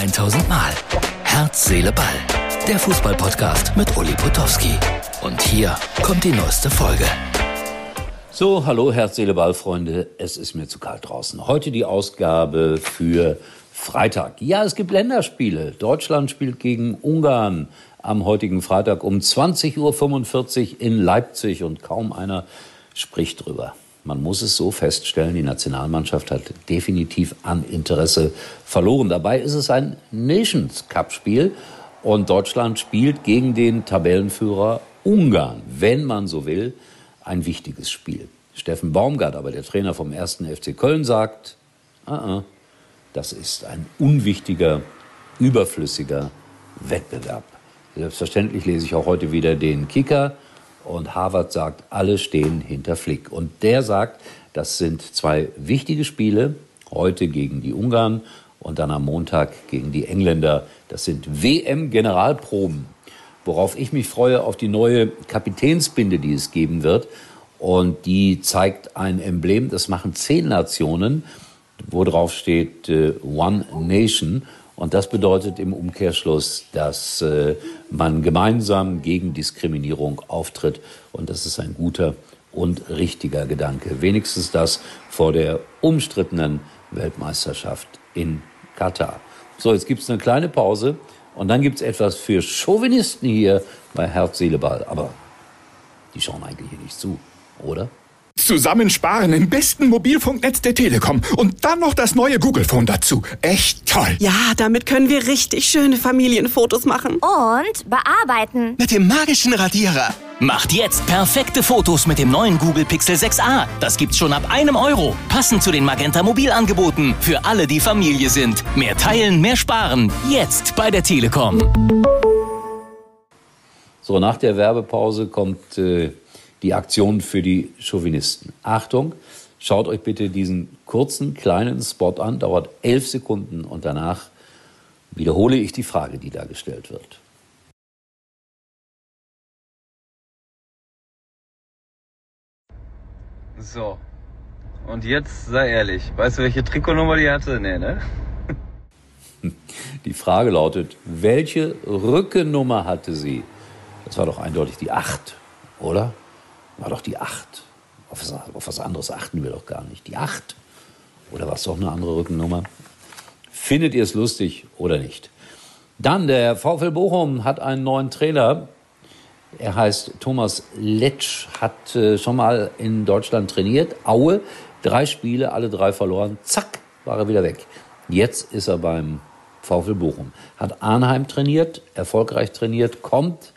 1000 Mal. Herz, Seele, Ball. Der Fußballpodcast mit Uli Potowski. Und hier kommt die neueste Folge. So, hallo Herz, Seele, Ball, Freunde. Es ist mir zu kalt draußen. Heute die Ausgabe für Freitag. Ja, es gibt Länderspiele. Deutschland spielt gegen Ungarn am heutigen Freitag um 20.45 Uhr in Leipzig und kaum einer spricht drüber. Man muss es so feststellen, die Nationalmannschaft hat definitiv an Interesse verloren. Dabei ist es ein Nations Cup Spiel und Deutschland spielt gegen den Tabellenführer Ungarn, wenn man so will, ein wichtiges Spiel. Steffen Baumgart, aber der Trainer vom ersten FC Köln, sagt, uh -uh, das ist ein unwichtiger, überflüssiger Wettbewerb. Selbstverständlich lese ich auch heute wieder den Kicker und Harvard sagt, alle stehen hinter Flick. Und der sagt, das sind zwei wichtige Spiele, heute gegen die Ungarn und dann am Montag gegen die Engländer. Das sind WM-Generalproben, worauf ich mich freue, auf die neue Kapitänsbinde, die es geben wird. Und die zeigt ein Emblem, das machen zehn Nationen, wo drauf steht äh, One Nation. Und das bedeutet im Umkehrschluss, dass äh, man gemeinsam gegen Diskriminierung auftritt. Und das ist ein guter und richtiger Gedanke. Wenigstens das vor der umstrittenen Weltmeisterschaft in Katar. So, jetzt gibt es eine kleine Pause und dann gibt es etwas für Chauvinisten hier bei Herz, Seele, Ball. Aber die schauen eigentlich hier nicht zu, oder? Zusammensparen im besten Mobilfunknetz der Telekom und dann noch das neue Google Phone dazu. Echt toll. Ja, damit können wir richtig schöne Familienfotos machen. Und bearbeiten. Mit dem magischen Radierer. Macht jetzt perfekte Fotos mit dem neuen Google Pixel 6a. Das gibt's schon ab einem Euro. Passend zu den Magenta Mobilangeboten. Für alle, die Familie sind. Mehr teilen, mehr sparen. Jetzt bei der Telekom. So, nach der Werbepause kommt äh, die Aktion für die Chauvinisten. Achtung, schaut euch bitte diesen kurzen, kleinen Spot an, dauert elf Sekunden und danach wiederhole ich die Frage, die da gestellt wird. So. Und jetzt sei ehrlich, weißt du, welche Trikotnummer die hatte? Nee, ne? Die Frage lautet, welche Rückennummer hatte sie? Das war doch eindeutig die 8, oder? War doch die 8. Auf was, auf was anderes achten wir doch gar nicht. Die 8. Oder war es doch eine andere Rückennummer? Findet ihr es lustig oder nicht? Dann, der VfL Bochum hat einen neuen Trainer. Er heißt Thomas Letsch, hat äh, schon mal in Deutschland trainiert. Aue, drei Spiele, alle drei verloren. Zack, war er wieder weg. Jetzt ist er beim VfL Bochum. Hat Arnheim trainiert, erfolgreich trainiert, kommt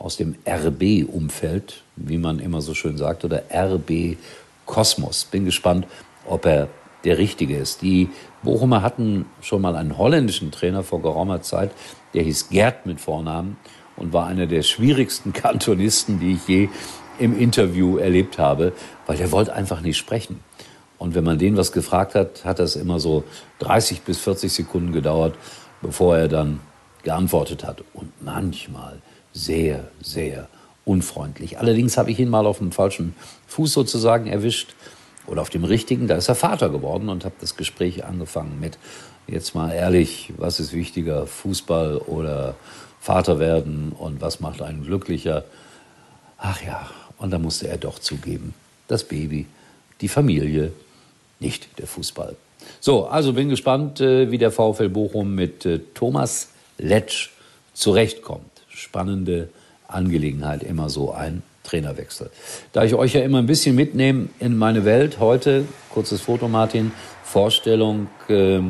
aus dem RB-Umfeld, wie man immer so schön sagt, oder RB Kosmos. Bin gespannt, ob er der Richtige ist. Die Bochumer hatten schon mal einen holländischen Trainer vor geraumer Zeit, der hieß Gerd mit Vornamen und war einer der schwierigsten Kantonisten, die ich je im Interview erlebt habe, weil der wollte einfach nicht sprechen. Und wenn man den was gefragt hat, hat das immer so 30 bis 40 Sekunden gedauert, bevor er dann geantwortet hat. Und manchmal sehr, sehr unfreundlich. Allerdings habe ich ihn mal auf dem falschen Fuß sozusagen erwischt oder auf dem richtigen. Da ist er Vater geworden und habe das Gespräch angefangen mit, jetzt mal ehrlich, was ist wichtiger, Fußball oder Vater werden und was macht einen glücklicher? Ach ja, und da musste er doch zugeben, das Baby, die Familie, nicht der Fußball. So, also bin gespannt, äh, wie der VfL Bochum mit äh, Thomas Letsch zurechtkommt spannende Angelegenheit, immer so ein Trainerwechsel. Da ich euch ja immer ein bisschen mitnehme in meine Welt, heute, kurzes Foto Martin, Vorstellung äh,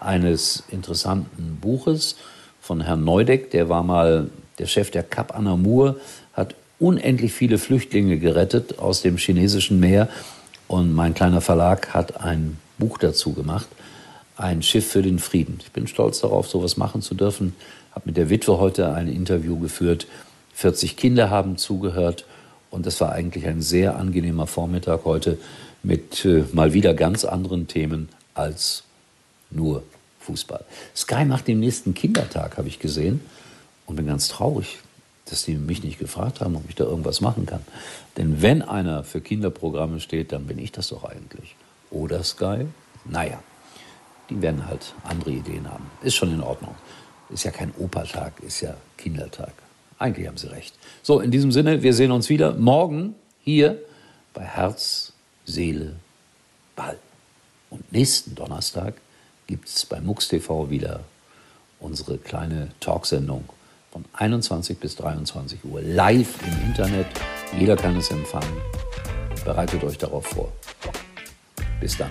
eines interessanten Buches von Herrn Neudeck, der war mal der Chef der Cap Anamur, hat unendlich viele Flüchtlinge gerettet aus dem chinesischen Meer und mein kleiner Verlag hat ein Buch dazu gemacht, ein Schiff für den Frieden. Ich bin stolz darauf, sowas machen zu dürfen habe mit der Witwe heute ein Interview geführt. 40 Kinder haben zugehört und es war eigentlich ein sehr angenehmer Vormittag heute mit äh, mal wieder ganz anderen Themen als nur Fußball. Sky macht den nächsten Kindertag, habe ich gesehen und bin ganz traurig, dass die mich nicht gefragt haben, ob ich da irgendwas machen kann. Denn wenn einer für Kinderprogramme steht, dann bin ich das doch eigentlich. Oder Sky? Naja. die werden halt andere Ideen haben. Ist schon in Ordnung. Ist ja kein Opertag, ist ja Kindertag. Eigentlich haben Sie recht. So, in diesem Sinne, wir sehen uns wieder morgen hier bei Herz, Seele, Ball. Und nächsten Donnerstag gibt es bei MUX TV wieder unsere kleine Talksendung von 21 bis 23 Uhr live im Internet. Jeder kann es empfangen. Bereitet euch darauf vor. Bis dann.